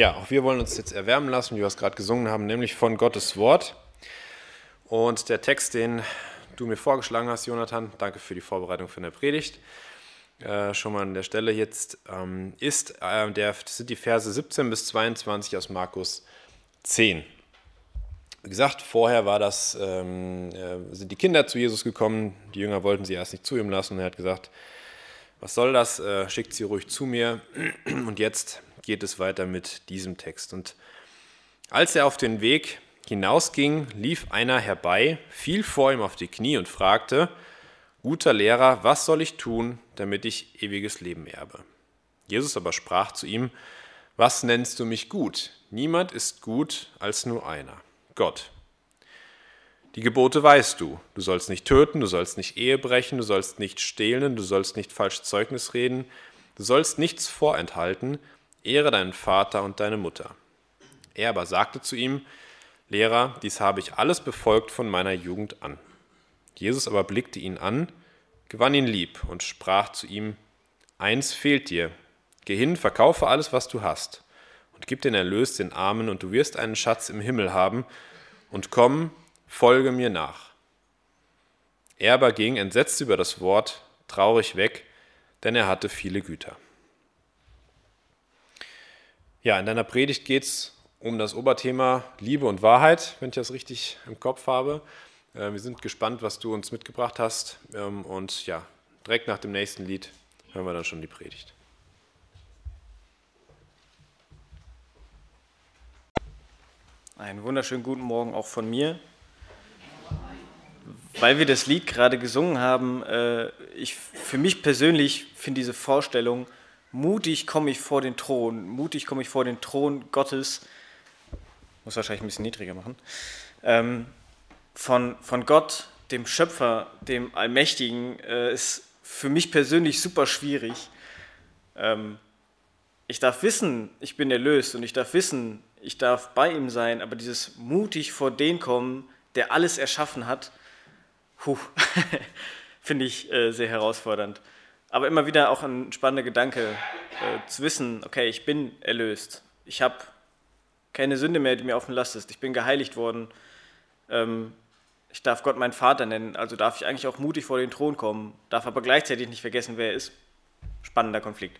Ja, auch wir wollen uns jetzt erwärmen lassen, wie wir es gerade gesungen haben, nämlich von Gottes Wort. Und der Text, den du mir vorgeschlagen hast, Jonathan, danke für die Vorbereitung für eine Predigt. Äh, schon mal an der Stelle jetzt ähm, ist, äh, der, sind die Verse 17 bis 22 aus Markus 10. Wie gesagt, vorher war das, ähm, äh, sind die Kinder zu Jesus gekommen, die Jünger wollten sie erst nicht zu ihm lassen und er hat gesagt, was soll das, äh, schickt sie ruhig zu mir. Und jetzt geht es weiter mit diesem Text. Und als er auf den Weg hinausging, lief einer herbei, fiel vor ihm auf die Knie und fragte, Guter Lehrer, was soll ich tun, damit ich ewiges Leben erbe? Jesus aber sprach zu ihm, Was nennst du mich gut? Niemand ist gut als nur einer, Gott. Die Gebote weißt du. Du sollst nicht töten, du sollst nicht Ehe brechen, du sollst nicht stehlen, du sollst nicht falsch Zeugnis reden, du sollst nichts vorenthalten, ehre deinen Vater und deine Mutter. Er aber sagte zu ihm, Lehrer, dies habe ich alles befolgt von meiner Jugend an. Jesus aber blickte ihn an, gewann ihn lieb und sprach zu ihm, Eins fehlt dir, geh hin, verkaufe alles, was du hast, und gib den Erlös den Armen, und du wirst einen Schatz im Himmel haben, und komm, folge mir nach. Er aber ging entsetzt über das Wort, traurig weg, denn er hatte viele Güter. Ja, in deiner Predigt geht es um das Oberthema Liebe und Wahrheit, wenn ich das richtig im Kopf habe. Äh, wir sind gespannt, was du uns mitgebracht hast. Ähm, und ja, direkt nach dem nächsten Lied hören wir dann schon die Predigt. Einen wunderschönen guten Morgen auch von mir. Weil wir das Lied gerade gesungen haben, äh, ich, für mich persönlich finde diese Vorstellung, mutig komme ich vor den Thron, mutig komme ich vor den Thron Gottes, muss wahrscheinlich ein bisschen niedriger machen, ähm, von, von Gott, dem Schöpfer, dem Allmächtigen, äh, ist für mich persönlich super schwierig. Ähm, ich darf wissen, ich bin erlöst und ich darf wissen, ich darf bei ihm sein, aber dieses mutig vor den kommen, der alles erschaffen hat, finde ich äh, sehr herausfordernd. Aber immer wieder auch ein spannender Gedanke, äh, zu wissen, okay, ich bin erlöst. Ich habe keine Sünde mehr, die mir dem Last ist. Ich bin geheiligt worden. Ähm, ich darf Gott meinen Vater nennen, also darf ich eigentlich auch mutig vor den Thron kommen, darf aber gleichzeitig nicht vergessen, wer er ist. Spannender Konflikt.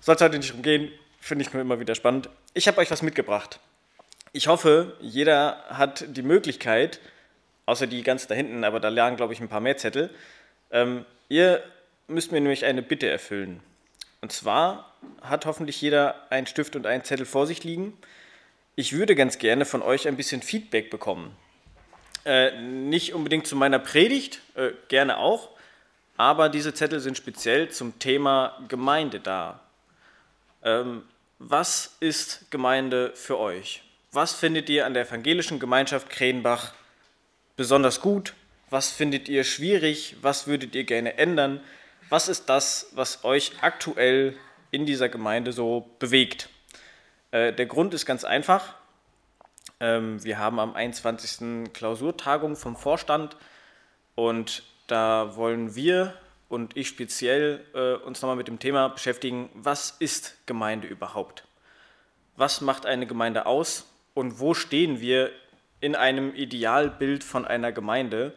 Soll es heute nicht umgehen, finde ich nur immer wieder spannend. Ich habe euch was mitgebracht. Ich hoffe, jeder hat die Möglichkeit, außer die ganz da hinten, aber da lagen, glaube ich, ein paar mehr Zettel. Ähm, ihr müsst mir nämlich eine Bitte erfüllen. Und zwar hat hoffentlich jeder einen Stift und einen Zettel vor sich liegen. Ich würde ganz gerne von euch ein bisschen Feedback bekommen. Äh, nicht unbedingt zu meiner Predigt, äh, gerne auch, aber diese Zettel sind speziell zum Thema Gemeinde da. Ähm, was ist Gemeinde für euch? Was findet ihr an der evangelischen Gemeinschaft Krenbach besonders gut? Was findet ihr schwierig? Was würdet ihr gerne ändern? Was ist das, was euch aktuell in dieser Gemeinde so bewegt? Äh, der Grund ist ganz einfach. Ähm, wir haben am 21. Klausurtagung vom Vorstand und da wollen wir und ich speziell äh, uns nochmal mit dem Thema beschäftigen, was ist Gemeinde überhaupt? Was macht eine Gemeinde aus und wo stehen wir in einem Idealbild von einer Gemeinde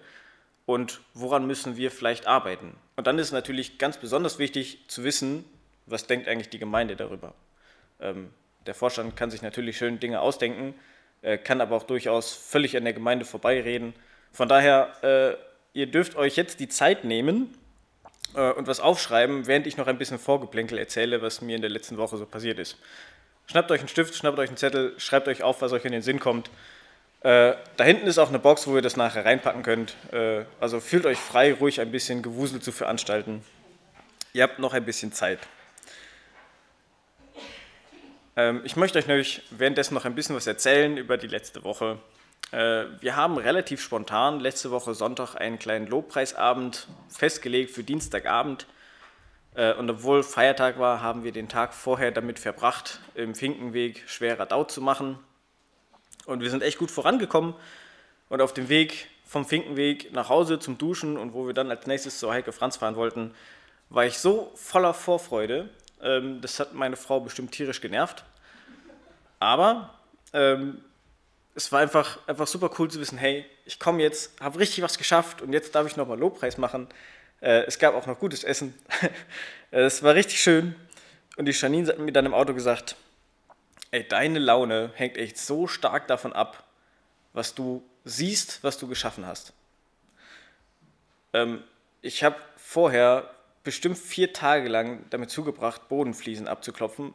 und woran müssen wir vielleicht arbeiten. Und dann ist natürlich ganz besonders wichtig zu wissen, was denkt eigentlich die Gemeinde darüber. Ähm, der Vorstand kann sich natürlich schön Dinge ausdenken, äh, kann aber auch durchaus völlig an der Gemeinde vorbeireden. Von daher, äh, ihr dürft euch jetzt die Zeit nehmen äh, und was aufschreiben, während ich noch ein bisschen Vorgeplänkel erzähle, was mir in der letzten Woche so passiert ist. Schnappt euch einen Stift, schnappt euch einen Zettel, schreibt euch auf, was euch in den Sinn kommt äh, da hinten ist auch eine Box, wo ihr das nachher reinpacken könnt. Äh, also fühlt euch frei, ruhig ein bisschen Gewusel zu veranstalten. Ihr habt noch ein bisschen Zeit. Ähm, ich möchte euch währenddessen noch ein bisschen was erzählen über die letzte Woche. Äh, wir haben relativ spontan letzte Woche Sonntag einen kleinen Lobpreisabend festgelegt für Dienstagabend. Äh, und obwohl Feiertag war, haben wir den Tag vorher damit verbracht, im Finkenweg schwerer Dau zu machen und wir sind echt gut vorangekommen. Und auf dem Weg vom Finkenweg nach Hause zum Duschen und wo wir dann als nächstes zur Heike Franz fahren wollten, war ich so voller Vorfreude. Ähm, das hat meine Frau bestimmt tierisch genervt. Aber ähm, es war einfach, einfach super cool zu wissen, hey, ich komme jetzt, habe richtig was geschafft und jetzt darf ich nochmal Lobpreis machen. Äh, es gab auch noch gutes Essen. es war richtig schön. Und die Janine hat mir dann im Auto gesagt, ey, deine Laune hängt echt so stark davon ab, was du siehst, was du geschaffen hast. Ähm, ich habe vorher bestimmt vier Tage lang damit zugebracht, Bodenfliesen abzuklopfen.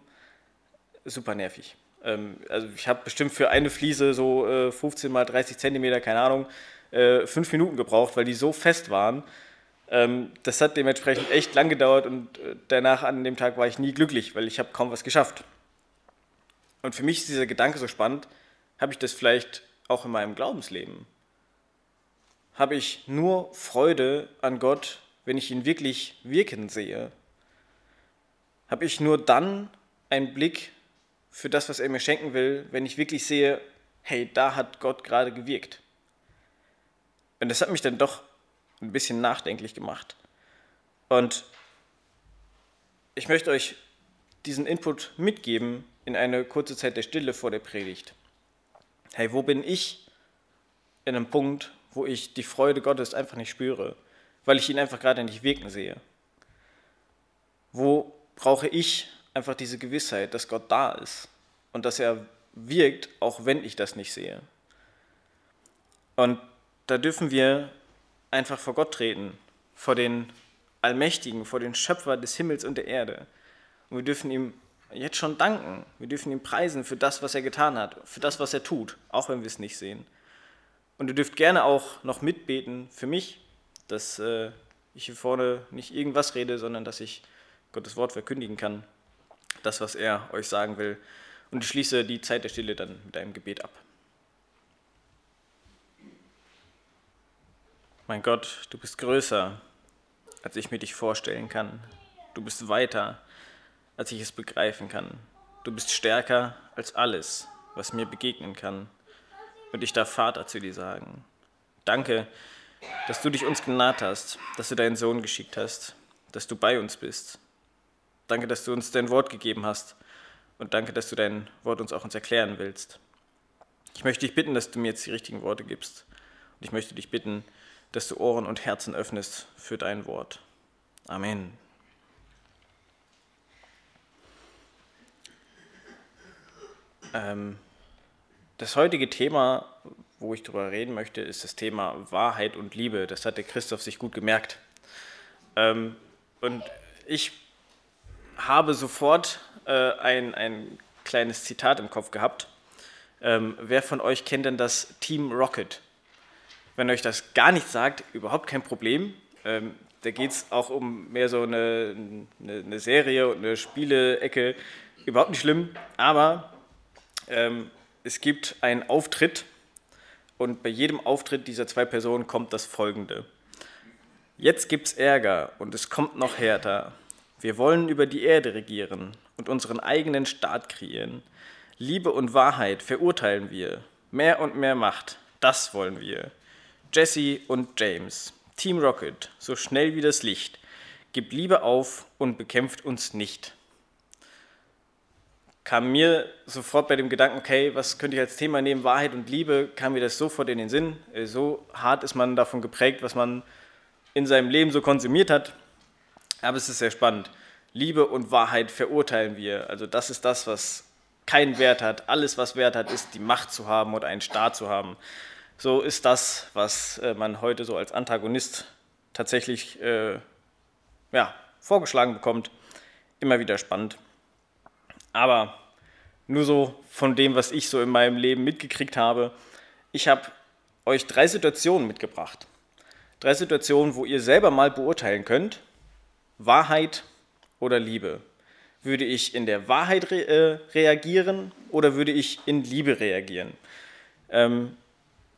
Super nervig. Ähm, also ich habe bestimmt für eine Fliese so äh, 15 mal 30 Zentimeter, keine Ahnung, äh, fünf Minuten gebraucht, weil die so fest waren. Ähm, das hat dementsprechend echt lang gedauert und äh, danach an dem Tag war ich nie glücklich, weil ich habe kaum was geschafft. Und für mich ist dieser Gedanke so spannend, habe ich das vielleicht auch in meinem Glaubensleben? Habe ich nur Freude an Gott, wenn ich ihn wirklich wirken sehe? Habe ich nur dann einen Blick für das, was er mir schenken will, wenn ich wirklich sehe, hey, da hat Gott gerade gewirkt? Und das hat mich dann doch ein bisschen nachdenklich gemacht. Und ich möchte euch diesen Input mitgeben in eine kurze Zeit der Stille vor der Predigt. Hey, wo bin ich in einem Punkt, wo ich die Freude Gottes einfach nicht spüre, weil ich ihn einfach gerade nicht wirken sehe? Wo brauche ich einfach diese Gewissheit, dass Gott da ist und dass er wirkt, auch wenn ich das nicht sehe? Und da dürfen wir einfach vor Gott treten, vor den Allmächtigen, vor den Schöpfer des Himmels und der Erde. Und wir dürfen ihm jetzt schon danken. Wir dürfen ihm preisen für das, was er getan hat, für das, was er tut, auch wenn wir es nicht sehen. Und ihr dürft gerne auch noch mitbeten für mich, dass äh, ich hier vorne nicht irgendwas rede, sondern dass ich Gottes Wort verkündigen kann, das, was er euch sagen will. Und ich schließe die Zeit der Stille dann mit einem Gebet ab. Mein Gott, du bist größer, als ich mir dich vorstellen kann. Du bist weiter, als ich es begreifen kann. Du bist stärker als alles, was mir begegnen kann. Und ich darf Vater zu dir sagen. Danke, dass du dich uns genaht hast, dass du deinen Sohn geschickt hast, dass du bei uns bist. Danke, dass du uns dein Wort gegeben hast. Und danke, dass du dein Wort uns auch uns erklären willst. Ich möchte dich bitten, dass du mir jetzt die richtigen Worte gibst. Und ich möchte dich bitten, dass du Ohren und Herzen öffnest für dein Wort. Amen. Ähm, das heutige Thema, wo ich darüber reden möchte, ist das Thema Wahrheit und Liebe. Das hat der Christoph sich gut gemerkt. Ähm, und ich habe sofort äh, ein, ein kleines Zitat im Kopf gehabt. Ähm, wer von euch kennt denn das Team Rocket? Wenn euch das gar nicht sagt, überhaupt kein Problem. Ähm, da geht es auch um mehr so eine, eine, eine Serie und eine Spielecke. Überhaupt nicht schlimm, aber ähm, es gibt einen Auftritt und bei jedem Auftritt dieser zwei Personen kommt das folgende. Jetzt gibt es Ärger und es kommt noch härter. Wir wollen über die Erde regieren und unseren eigenen Staat kreieren. Liebe und Wahrheit verurteilen wir. Mehr und mehr Macht, das wollen wir. Jesse und James, Team Rocket, so schnell wie das Licht, gibt Liebe auf und bekämpft uns nicht. Kam mir sofort bei dem Gedanken, okay, was könnte ich als Thema nehmen, Wahrheit und Liebe, kam mir das sofort in den Sinn. Äh, so hart ist man davon geprägt, was man in seinem Leben so konsumiert hat. Aber es ist sehr spannend. Liebe und Wahrheit verurteilen wir. Also das ist das, was keinen Wert hat. Alles, was Wert hat, ist die Macht zu haben oder einen Staat zu haben so ist das, was äh, man heute so als Antagonist tatsächlich äh, ja, vorgeschlagen bekommt, immer wieder spannend. Aber nur so von dem, was ich so in meinem Leben mitgekriegt habe, ich habe euch drei Situationen mitgebracht. Drei Situationen, wo ihr selber mal beurteilen könnt, Wahrheit oder Liebe. Würde ich in der Wahrheit re äh, reagieren oder würde ich in Liebe reagieren? Ähm,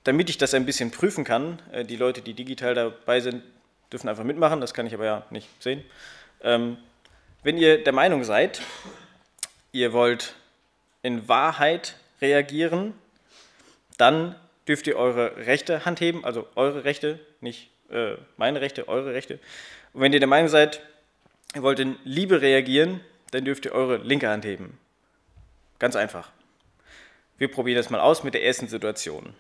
damit ich das ein bisschen prüfen kann, äh, die Leute, die digital dabei sind, dürfen einfach mitmachen, das kann ich aber ja nicht sehen. Ähm, wenn ihr der Meinung seid, ihr wollt in Wahrheit reagieren, dann dürft ihr eure rechte Hand heben, also eure Rechte, nicht äh, meine Rechte, eure Rechte. Und wenn ihr der Meinung seid, ihr wollt in Liebe reagieren, dann dürft ihr eure linke Hand heben. Ganz einfach. Wir probieren das mal aus mit der ersten Situation.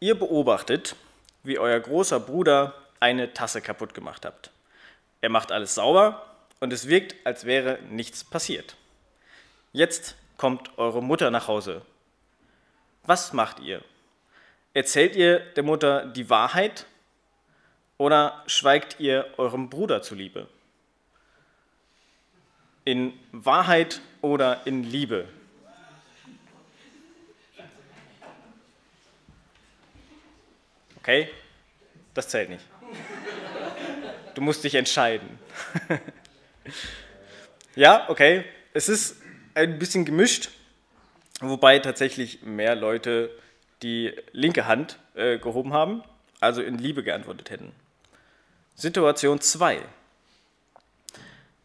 Ihr beobachtet, wie euer großer Bruder eine Tasse kaputt gemacht habt. Er macht alles sauber und es wirkt, als wäre nichts passiert. Jetzt kommt eure Mutter nach Hause. Was macht ihr? Erzählt ihr der Mutter die Wahrheit oder schweigt ihr eurem Bruder zuliebe? In Wahrheit oder in Liebe? Okay, das zählt nicht. Du musst dich entscheiden. ja, okay, es ist ein bisschen gemischt, wobei tatsächlich mehr Leute die linke Hand äh, gehoben haben, also in Liebe geantwortet hätten. Situation 2.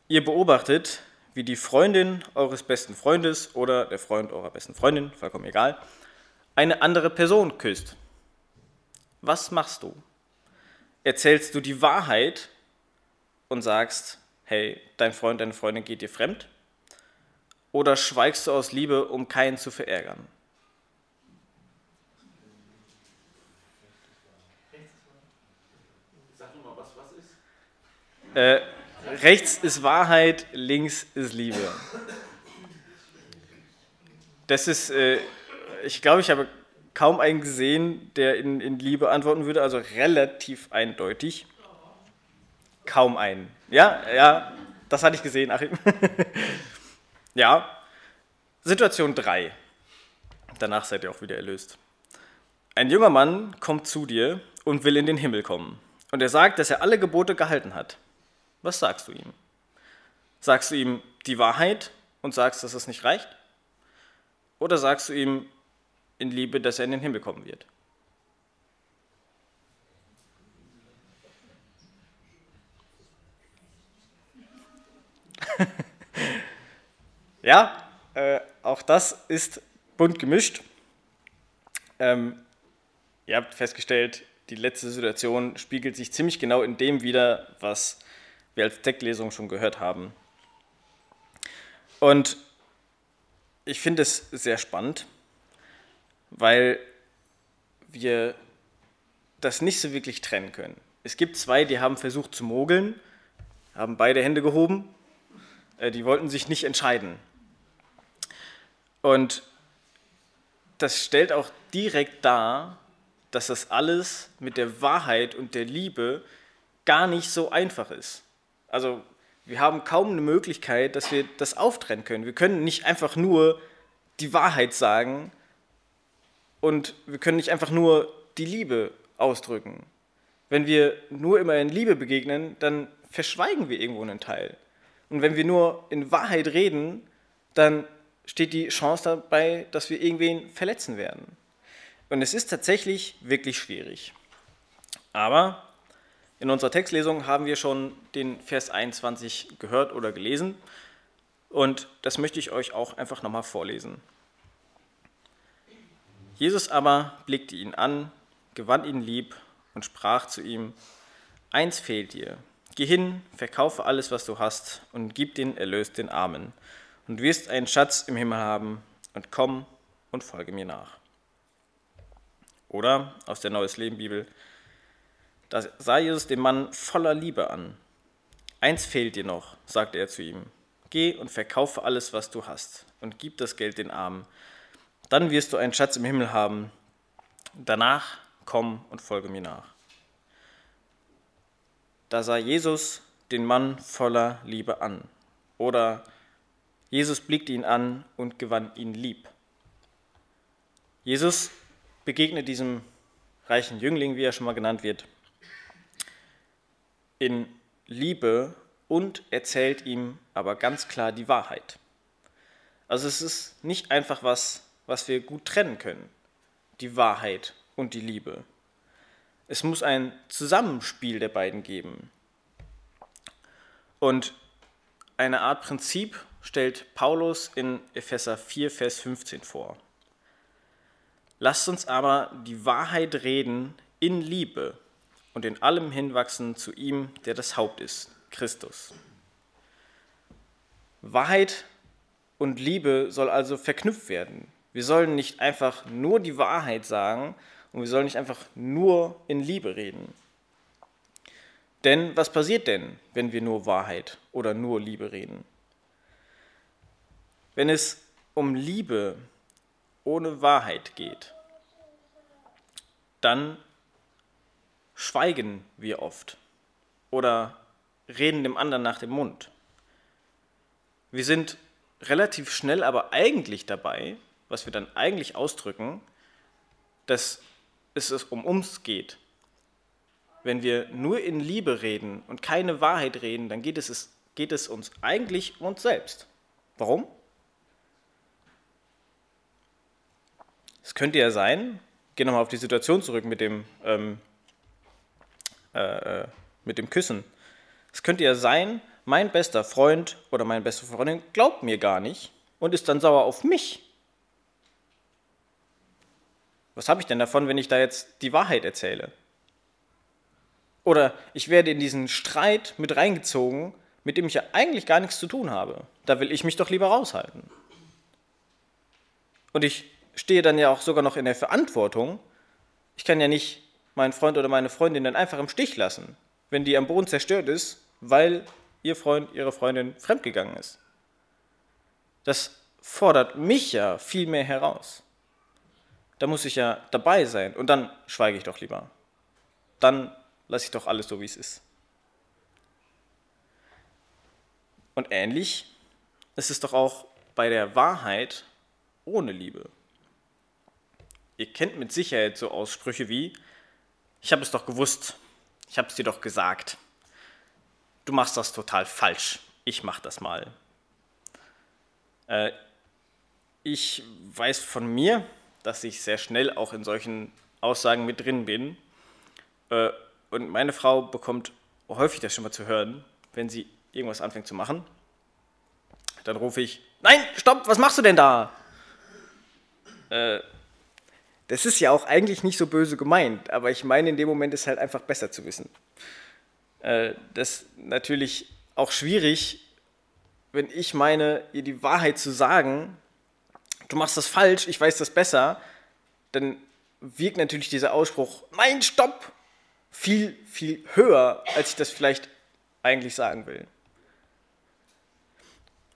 Ihr beobachtet, wie die Freundin eures besten Freundes oder der Freund eurer besten Freundin, vollkommen egal, eine andere Person küsst. Was machst du? Erzählst du die Wahrheit und sagst, hey, dein Freund, deine Freundin geht dir fremd? Oder schweigst du aus Liebe, um keinen zu verärgern? Äh, rechts ist Wahrheit, links ist Liebe. Das ist, äh, ich glaube, ich habe kaum einen gesehen, der in, in Liebe antworten würde, also relativ eindeutig. Kaum einen. Ja, ja, das hatte ich gesehen, Achim. ja, Situation 3. Danach seid ihr auch wieder erlöst. Ein junger Mann kommt zu dir und will in den Himmel kommen. Und er sagt, dass er alle Gebote gehalten hat. Was sagst du ihm? Sagst du ihm die Wahrheit und sagst, dass es nicht reicht? Oder sagst du ihm in Liebe, dass er in den Himmel kommen wird? ja, äh, auch das ist bunt gemischt. Ähm, ihr habt festgestellt, die letzte Situation spiegelt sich ziemlich genau in dem wider, was wir als Textlesung schon gehört haben. Und ich finde es sehr spannend, weil wir das nicht so wirklich trennen können. Es gibt zwei, die haben versucht zu mogeln, haben beide Hände gehoben, äh, die wollten sich nicht entscheiden. Und das stellt auch direkt dar, dass das alles mit der Wahrheit und der Liebe gar nicht so einfach ist. Also wir haben kaum eine Möglichkeit, dass wir das auftrennen können. Wir können nicht einfach nur die Wahrheit sagen und wir können nicht einfach nur die Liebe ausdrücken. Wenn wir nur immer in Liebe begegnen, dann verschweigen wir irgendwo einen Teil. Und wenn wir nur in Wahrheit reden, dann steht die Chance dabei, dass wir irgendwen verletzen werden. Und es ist tatsächlich wirklich schwierig. Aber in unserer Textlesung haben wir schon den Vers 21 gehört oder gelesen und das möchte ich euch auch einfach nochmal vorlesen. Jesus aber blickte ihn an, gewann ihn lieb und sprach zu ihm, Eins fehlt dir, geh hin, verkaufe alles, was du hast und gib den Erlös den Armen und wirst einen Schatz im Himmel haben und komm und folge mir nach. Oder aus der Neues Leben Bibel, da sah Jesus den Mann voller Liebe an. Eins fehlt dir noch, sagte er zu ihm. Geh und verkaufe alles, was du hast, und gib das Geld den Armen. Dann wirst du einen Schatz im Himmel haben. Danach komm und folge mir nach. Da sah Jesus den Mann voller Liebe an. Oder Jesus blickte ihn an und gewann ihn lieb. Jesus begegnet diesem reichen Jüngling, wie er schon mal genannt wird, in Liebe und erzählt ihm aber ganz klar die Wahrheit. Also es ist nicht einfach was, was wir gut trennen können, die Wahrheit und die Liebe. Es muss ein Zusammenspiel der beiden geben. Und eine Art Prinzip stellt Paulus in Epheser 4, Vers 15 vor. Lasst uns aber die Wahrheit reden in Liebe und in allem hinwachsen zu ihm, der das Haupt ist, Christus. Wahrheit und Liebe soll also verknüpft werden. Wir sollen nicht einfach nur die Wahrheit sagen und wir sollen nicht einfach nur in Liebe reden. Denn was passiert denn, wenn wir nur Wahrheit oder nur Liebe reden? Wenn es um Liebe ohne Wahrheit geht, dann schweigen wir oft oder reden dem anderen nach dem Mund. Wir sind relativ schnell aber eigentlich dabei, was wir dann eigentlich ausdrücken, dass es um uns geht. Wenn wir nur in Liebe reden und keine Wahrheit reden, dann geht es, geht es uns eigentlich um uns selbst. Warum? Es könnte ja sein, gehen nochmal auf die Situation zurück mit dem, ähm, äh, äh, mit dem Küssen. Es könnte ja sein, mein bester Freund oder meine beste Freundin glaubt mir gar nicht und ist dann sauer auf mich. Was habe ich denn davon, wenn ich da jetzt die Wahrheit erzähle? Oder ich werde in diesen Streit mit reingezogen, mit dem ich ja eigentlich gar nichts zu tun habe. Da will ich mich doch lieber raushalten. Und ich stehe dann ja auch sogar noch in der Verantwortung. Ich kann ja nicht meinen Freund oder meine Freundin dann einfach im Stich lassen, wenn die am Boden zerstört ist, weil ihr Freund, ihre Freundin fremdgegangen ist. Das fordert mich ja viel mehr heraus. Da muss ich ja dabei sein und dann schweige ich doch lieber. Dann lasse ich doch alles so, wie es ist. Und ähnlich ist es doch auch bei der Wahrheit ohne Liebe. Ihr kennt mit Sicherheit so Aussprüche wie, ich habe es doch gewusst, ich habe es dir doch gesagt du machst das total falsch, ich mach das mal. Äh, ich weiß von mir, dass ich sehr schnell auch in solchen Aussagen mit drin bin. Äh, und meine Frau bekommt häufig das schon mal zu hören, wenn sie irgendwas anfängt zu machen. Dann rufe ich, nein, stopp, was machst du denn da? Äh, das ist ja auch eigentlich nicht so böse gemeint, aber ich meine, in dem Moment ist halt einfach besser zu wissen äh, das natürlich auch schwierig, wenn ich meine, ihr die Wahrheit zu sagen, du machst das falsch, ich weiß das besser, dann wirkt natürlich dieser Ausspruch, nein, stopp, viel, viel höher, als ich das vielleicht eigentlich sagen will.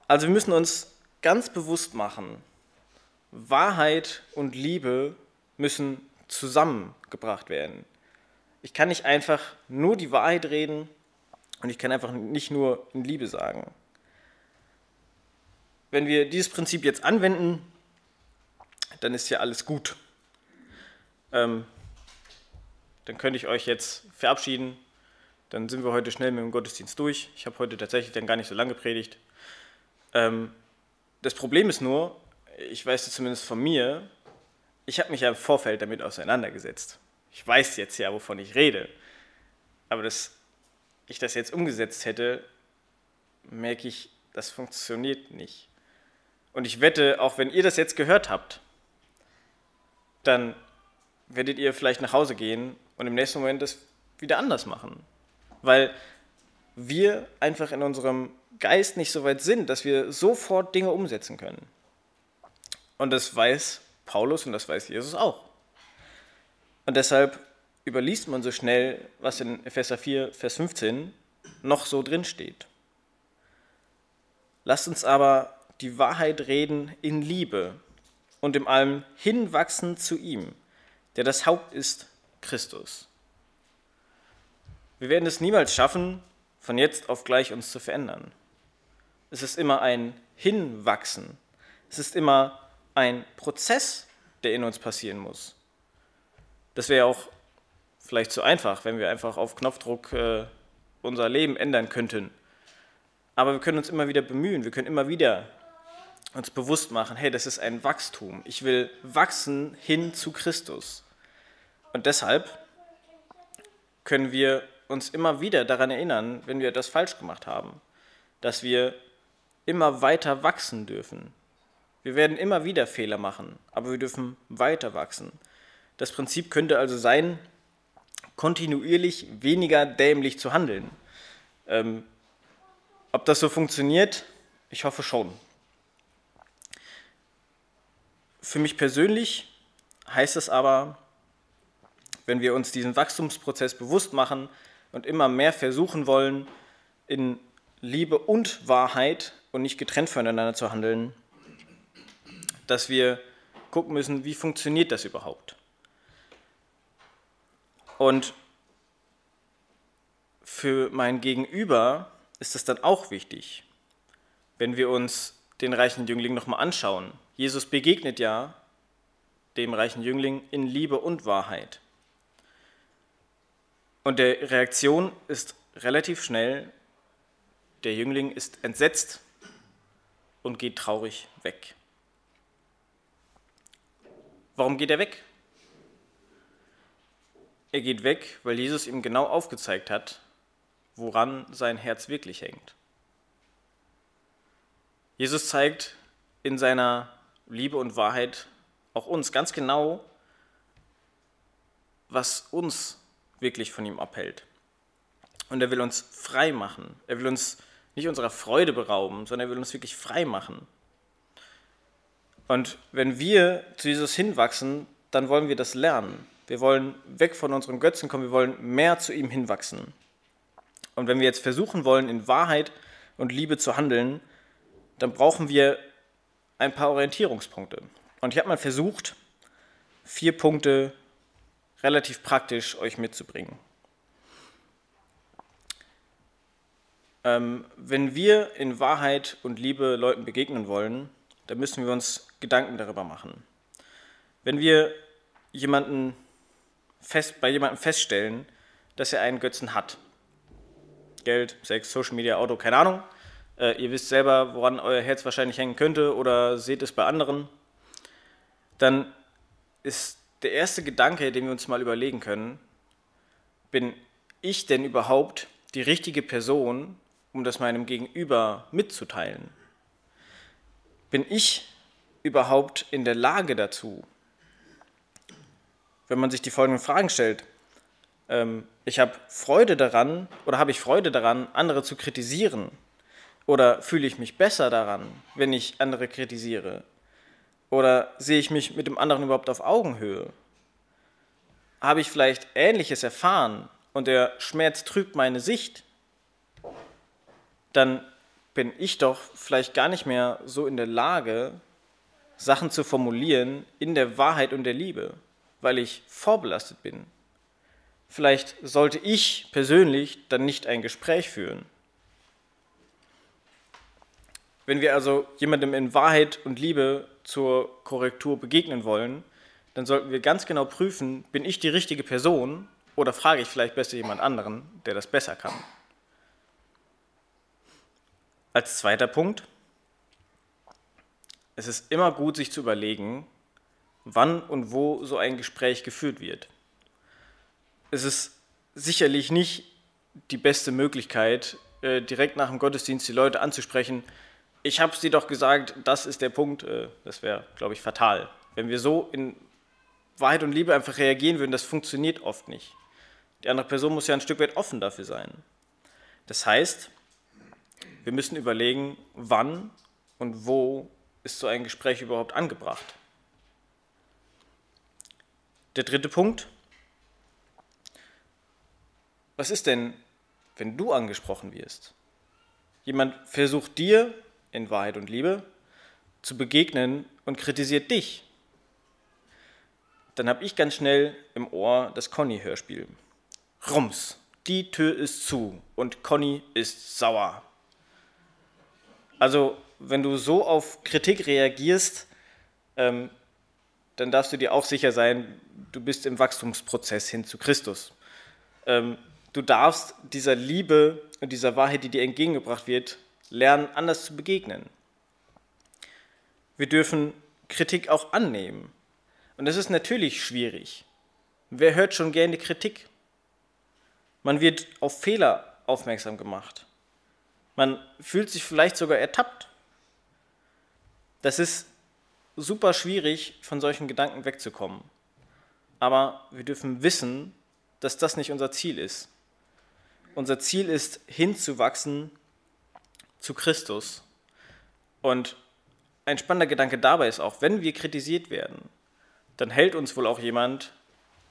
Also wir müssen uns ganz bewusst machen, Wahrheit und Liebe müssen zusammengebracht werden. Ich kann nicht einfach nur die Wahrheit reden und ich kann einfach nicht nur in Liebe sagen. Wenn wir dieses Prinzip jetzt anwenden, dann ist ja alles gut. Ähm, dann könnte ich euch jetzt verabschieden. Dann sind wir heute schnell mit dem Gottesdienst durch. Ich habe heute tatsächlich dann gar nicht so lange gepredigt. Ähm, das Problem ist nur, ich weiß es zumindest von mir, ich habe mich ja im Vorfeld damit auseinandergesetzt ich weiß jetzt ja, wovon ich rede. Aber dass ich das jetzt umgesetzt hätte, merke ich, das funktioniert nicht. Und ich wette, auch wenn ihr das jetzt gehört habt, dann werdet ihr vielleicht nach Hause gehen und im nächsten Moment das wieder anders machen. Weil wir einfach in unserem Geist nicht so weit sind, dass wir sofort Dinge umsetzen können. Und das weiß Paulus und das weiß Jesus auch. Und deshalb überliest man so schnell, was in Epheser 4, Vers 15 noch so drin steht. Lasst uns aber die Wahrheit reden in Liebe und im allem hinwachsen zu ihm, der das Haupt ist, Christus. Wir werden es niemals schaffen, von jetzt auf gleich uns zu verändern. Es ist immer ein Hinwachsen. Es ist immer ein Prozess, der in uns passieren muss. Das wäre auch vielleicht zu einfach, wenn wir einfach auf Knopfdruck äh, unser Leben ändern könnten. Aber wir können uns immer wieder bemühen, wir können immer wieder uns bewusst machen, hey, das ist ein Wachstum. Ich will wachsen hin zu Christus. Und deshalb können wir uns immer wieder daran erinnern, wenn wir etwas falsch gemacht haben, dass wir immer weiter wachsen dürfen. Wir werden immer wieder Fehler machen, aber wir dürfen weiter wachsen. Das Prinzip könnte also sein, kontinuierlich weniger dämlich zu handeln. Ähm, ob das so funktioniert, ich hoffe schon. für mich persönlich heißt es aber, wenn wir uns diesen Wachstumsprozess bewusst machen und immer mehr versuchen wollen, in Liebe und Wahrheit und nicht getrennt voneinander zu handeln, dass wir gucken müssen, wie funktioniert das überhaupt. Und für mein Gegenüber ist es dann auch wichtig, wenn wir uns den reichen Jüngling nochmal anschauen. Jesus begegnet ja dem reichen Jüngling in Liebe und Wahrheit. Und der Reaktion ist relativ schnell, der Jüngling ist entsetzt und geht traurig weg. Warum geht er weg? Er geht weg, weil Jesus ihm genau aufgezeigt hat, woran sein Herz wirklich hängt. Jesus zeigt in seiner Liebe und Wahrheit auch uns ganz genau, was uns wirklich von ihm abhält. Und er will uns frei machen. Er will uns nicht unserer Freude berauben, sondern er will uns wirklich frei machen. Und wenn wir zu Jesus hinwachsen, dann wollen wir das lernen. Wir wollen weg von unseren Götzen kommen, wir wollen mehr zu ihm hinwachsen. Und wenn wir jetzt versuchen wollen, in Wahrheit und Liebe zu handeln, dann brauchen wir ein paar Orientierungspunkte. Und ich habe mal versucht, vier Punkte relativ praktisch euch mitzubringen. Ähm, wenn wir in Wahrheit und Liebe Leuten begegnen wollen, dann müssen wir uns Gedanken darüber machen. Wenn wir jemanden fest, bei jemandem feststellen, dass er einen Götzen hat, Geld, Sex, Social Media, Auto, keine Ahnung, äh, ihr wisst selber, woran euer Herz wahrscheinlich hängen könnte oder seht es bei anderen, dann ist der erste Gedanke, den wir uns mal überlegen können, bin ich denn überhaupt die richtige Person, um das meinem Gegenüber mitzuteilen? Bin ich überhaupt in der Lage dazu? Wenn man sich die folgenden Fragen stellt, ähm, ich habe Freude daran oder habe ich Freude daran, andere zu kritisieren? Oder fühle ich mich besser daran, wenn ich andere kritisiere? Oder sehe ich mich mit dem anderen überhaupt auf Augenhöhe? Habe ich vielleicht Ähnliches erfahren und der Schmerz trübt meine Sicht? Dann bin ich doch vielleicht gar nicht mehr so in der Lage, Sachen zu formulieren in der Wahrheit und der Liebe, weil ich vorbelastet bin. Vielleicht sollte ich persönlich dann nicht ein Gespräch führen. Wenn wir also jemandem in Wahrheit und Liebe zur Korrektur begegnen wollen, dann sollten wir ganz genau prüfen, bin ich die richtige Person oder frage ich vielleicht besser jemand anderen, der das besser kann. Als zweiter Punkt, es ist immer gut, sich zu überlegen, wann und wo so ein Gespräch geführt wird. Es ist sicherlich nicht die beste Möglichkeit, äh, direkt nach dem Gottesdienst die Leute anzusprechen, ich habe es dir doch gesagt, das ist der Punkt, äh, das wäre, glaube ich, fatal. Wenn wir so in Wahrheit und Liebe einfach reagieren würden, das funktioniert oft nicht. Die andere Person muss ja ein Stück weit offen dafür sein. Das heißt, wir müssen überlegen, wann und wo ist so ein Gespräch überhaupt angebracht. Der dritte Punkt. Was ist denn, wenn du angesprochen wirst? Jemand versucht dir in Wahrheit und Liebe zu begegnen und kritisiert dich, dann habe ich ganz schnell im Ohr das Conny-Hörspiel. Rums, die Tür ist zu und Conny ist sauer. Also, wenn du so auf Kritik reagierst, ähm, dann darfst du dir auch sicher sein, du bist im Wachstumsprozess hin zu Christus. Ähm, du darfst dieser Liebe und dieser Wahrheit, die dir entgegengebracht wird, lernen, anders zu begegnen. Wir dürfen Kritik auch annehmen. Und das ist natürlich schwierig. Wer hört schon gerne Kritik? Man wird auf Fehler aufmerksam gemacht. Man fühlt sich vielleicht sogar ertappt. Das ist super schwierig, von solchen Gedanken wegzukommen. Aber wir dürfen wissen, dass das nicht unser Ziel ist. Unser Ziel ist, hinzuwachsen zu Christus. Und ein spannender Gedanke dabei ist auch, wenn wir kritisiert werden, dann hält uns wohl auch jemand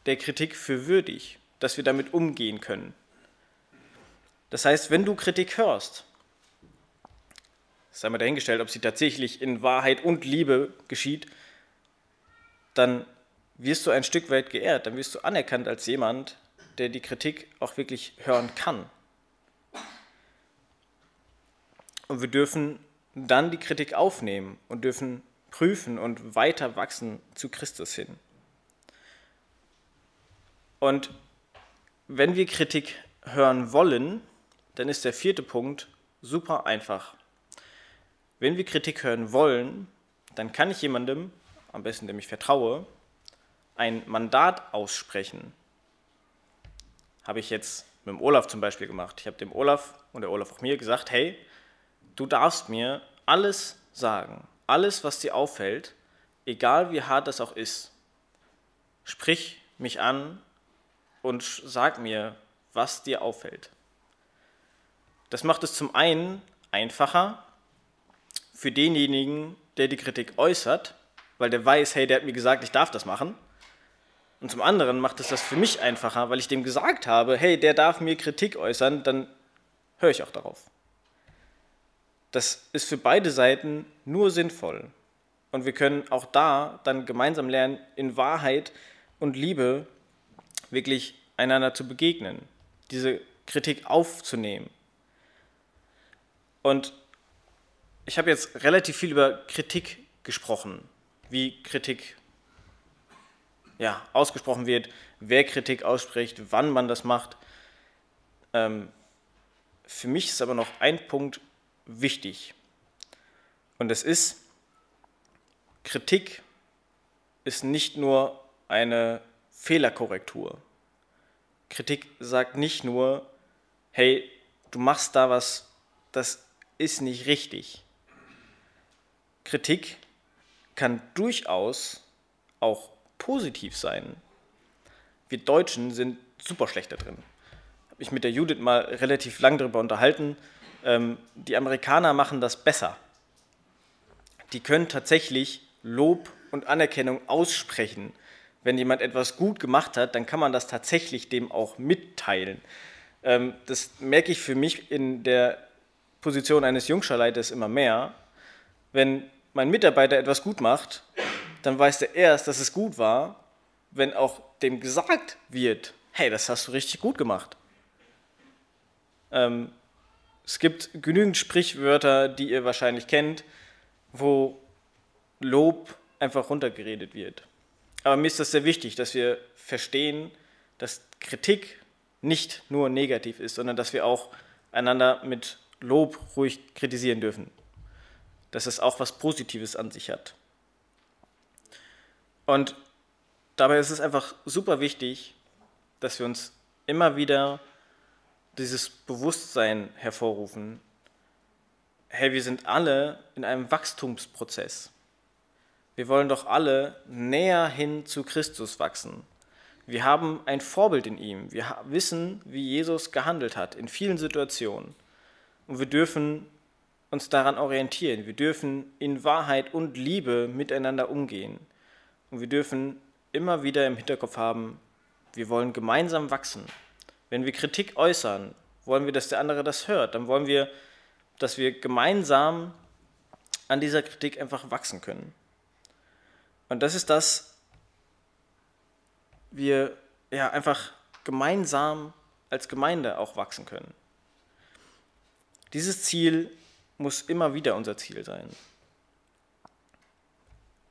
der Kritik für würdig, dass wir damit umgehen können. Das heißt, wenn du Kritik hörst, sei mal dahingestellt, ob sie tatsächlich in Wahrheit und Liebe geschieht, dann wirst du ein Stück weit geehrt, dann wirst du anerkannt als jemand, der die Kritik auch wirklich hören kann. Und wir dürfen dann die Kritik aufnehmen und dürfen prüfen und weiter wachsen zu Christus hin. Und wenn wir Kritik hören wollen, dann ist der vierte Punkt super einfach. Wenn wir Kritik hören wollen, dann kann ich jemandem, am besten dem ich vertraue, ein Mandat aussprechen. Habe ich jetzt mit dem Olaf zum Beispiel gemacht. Ich habe dem Olaf und der Olaf auch mir gesagt, hey, du darfst mir alles sagen, alles, was dir auffällt, egal wie hart das auch ist. Sprich mich an und sag mir, was dir auffällt. Das macht es zum einen einfacher für denjenigen, der die Kritik äußert, weil der weiß, hey, der hat mir gesagt, ich darf das machen. Und zum anderen macht es das für mich einfacher, weil ich dem gesagt habe, hey, der darf mir Kritik äußern, dann höre ich auch darauf. Das ist für beide Seiten nur sinnvoll. Und wir können auch da dann gemeinsam lernen, in Wahrheit und Liebe wirklich einander zu begegnen, diese Kritik aufzunehmen. Und ich habe jetzt relativ viel über Kritik gesprochen, wie Kritik ja, ausgesprochen wird, wer Kritik ausspricht, wann man das macht. Ähm, für mich ist aber noch ein Punkt wichtig. Und es ist, Kritik ist nicht nur eine Fehlerkorrektur. Kritik sagt nicht nur, hey, du machst da was, das ist nicht richtig. Kritik kann durchaus auch positiv sein. Wir Deutschen sind super schlecht da drin. Habe ich mit der Judith mal relativ lang darüber unterhalten. Ähm, die Amerikaner machen das besser. Die können tatsächlich Lob und Anerkennung aussprechen. Wenn jemand etwas gut gemacht hat, dann kann man das tatsächlich dem auch mitteilen. Ähm, das merke ich für mich in der Position eines Jungscharleiters immer mehr. Wenn mein Mitarbeiter etwas gut macht, dann weiß er erst, dass es gut war, wenn auch dem gesagt wird, hey, das hast du richtig gut gemacht. Ähm, es gibt genügend Sprichwörter, die ihr wahrscheinlich kennt, wo Lob einfach runtergeredet wird. Aber mir ist das sehr wichtig, dass wir verstehen, dass Kritik nicht nur negativ ist, sondern dass wir auch einander mit Lob ruhig kritisieren dürfen. Dass es auch was Positives an sich hat. Und dabei ist es einfach super wichtig, dass wir uns immer wieder dieses Bewusstsein hervorrufen, hey, wir sind alle in einem Wachstumsprozess. Wir wollen doch alle näher hin zu Christus wachsen. Wir haben ein Vorbild in ihm. Wir wissen, wie Jesus gehandelt hat in vielen Situationen. Und wir dürfen uns daran orientieren. Wir dürfen in Wahrheit und Liebe miteinander umgehen. Und wir dürfen immer wieder im Hinterkopf haben, wir wollen gemeinsam wachsen. Wenn wir Kritik äußern, wollen wir, dass der andere das hört. Dann wollen wir, dass wir gemeinsam an dieser Kritik einfach wachsen können. Und das ist das, wir ja einfach gemeinsam als Gemeinde auch wachsen können. Dieses Ziel muss immer wieder unser Ziel sein.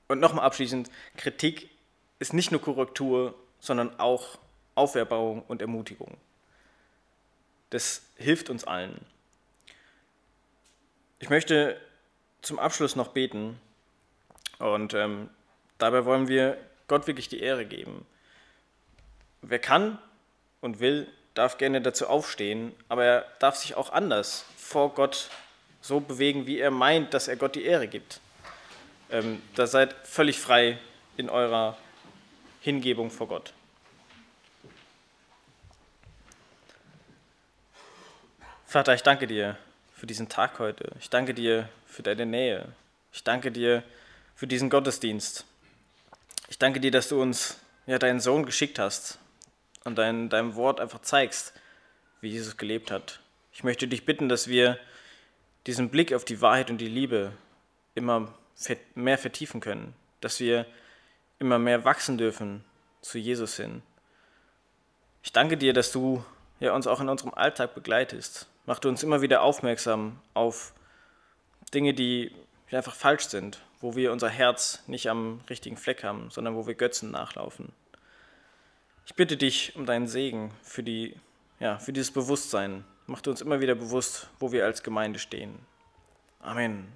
Und nochmal abschließend, Kritik ist nicht nur Korrektur, sondern auch Auferbauung und Ermutigung. Das hilft uns allen. Ich möchte zum Abschluss noch beten und ähm, dabei wollen wir Gott wirklich die Ehre geben. Wer kann und will, darf gerne dazu aufstehen, aber er darf sich auch anders vor Gott so bewegen, wie er meint, dass er Gott die Ehre gibt. Ähm, da seid völlig frei in eurer Hingebung vor Gott. Vater, ich danke dir für diesen Tag heute. Ich danke dir für deine Nähe. Ich danke dir für diesen Gottesdienst. Ich danke dir, dass du uns ja, deinen Sohn geschickt hast und dein, deinem Wort einfach zeigst, wie Jesus gelebt hat. Ich möchte dich bitten, dass wir diesen Blick auf die Wahrheit und die Liebe immer mehr vertiefen können, dass wir immer mehr wachsen dürfen zu Jesus hin. Ich danke dir, dass du ja, uns auch in unserem Alltag begleitest. Mach du uns immer wieder aufmerksam auf Dinge, die einfach falsch sind, wo wir unser Herz nicht am richtigen Fleck haben, sondern wo wir Götzen nachlaufen. Ich bitte dich um deinen Segen für, die, ja, für dieses Bewusstsein. Mach du uns immer wieder bewusst, wo wir als Gemeinde stehen. Amen.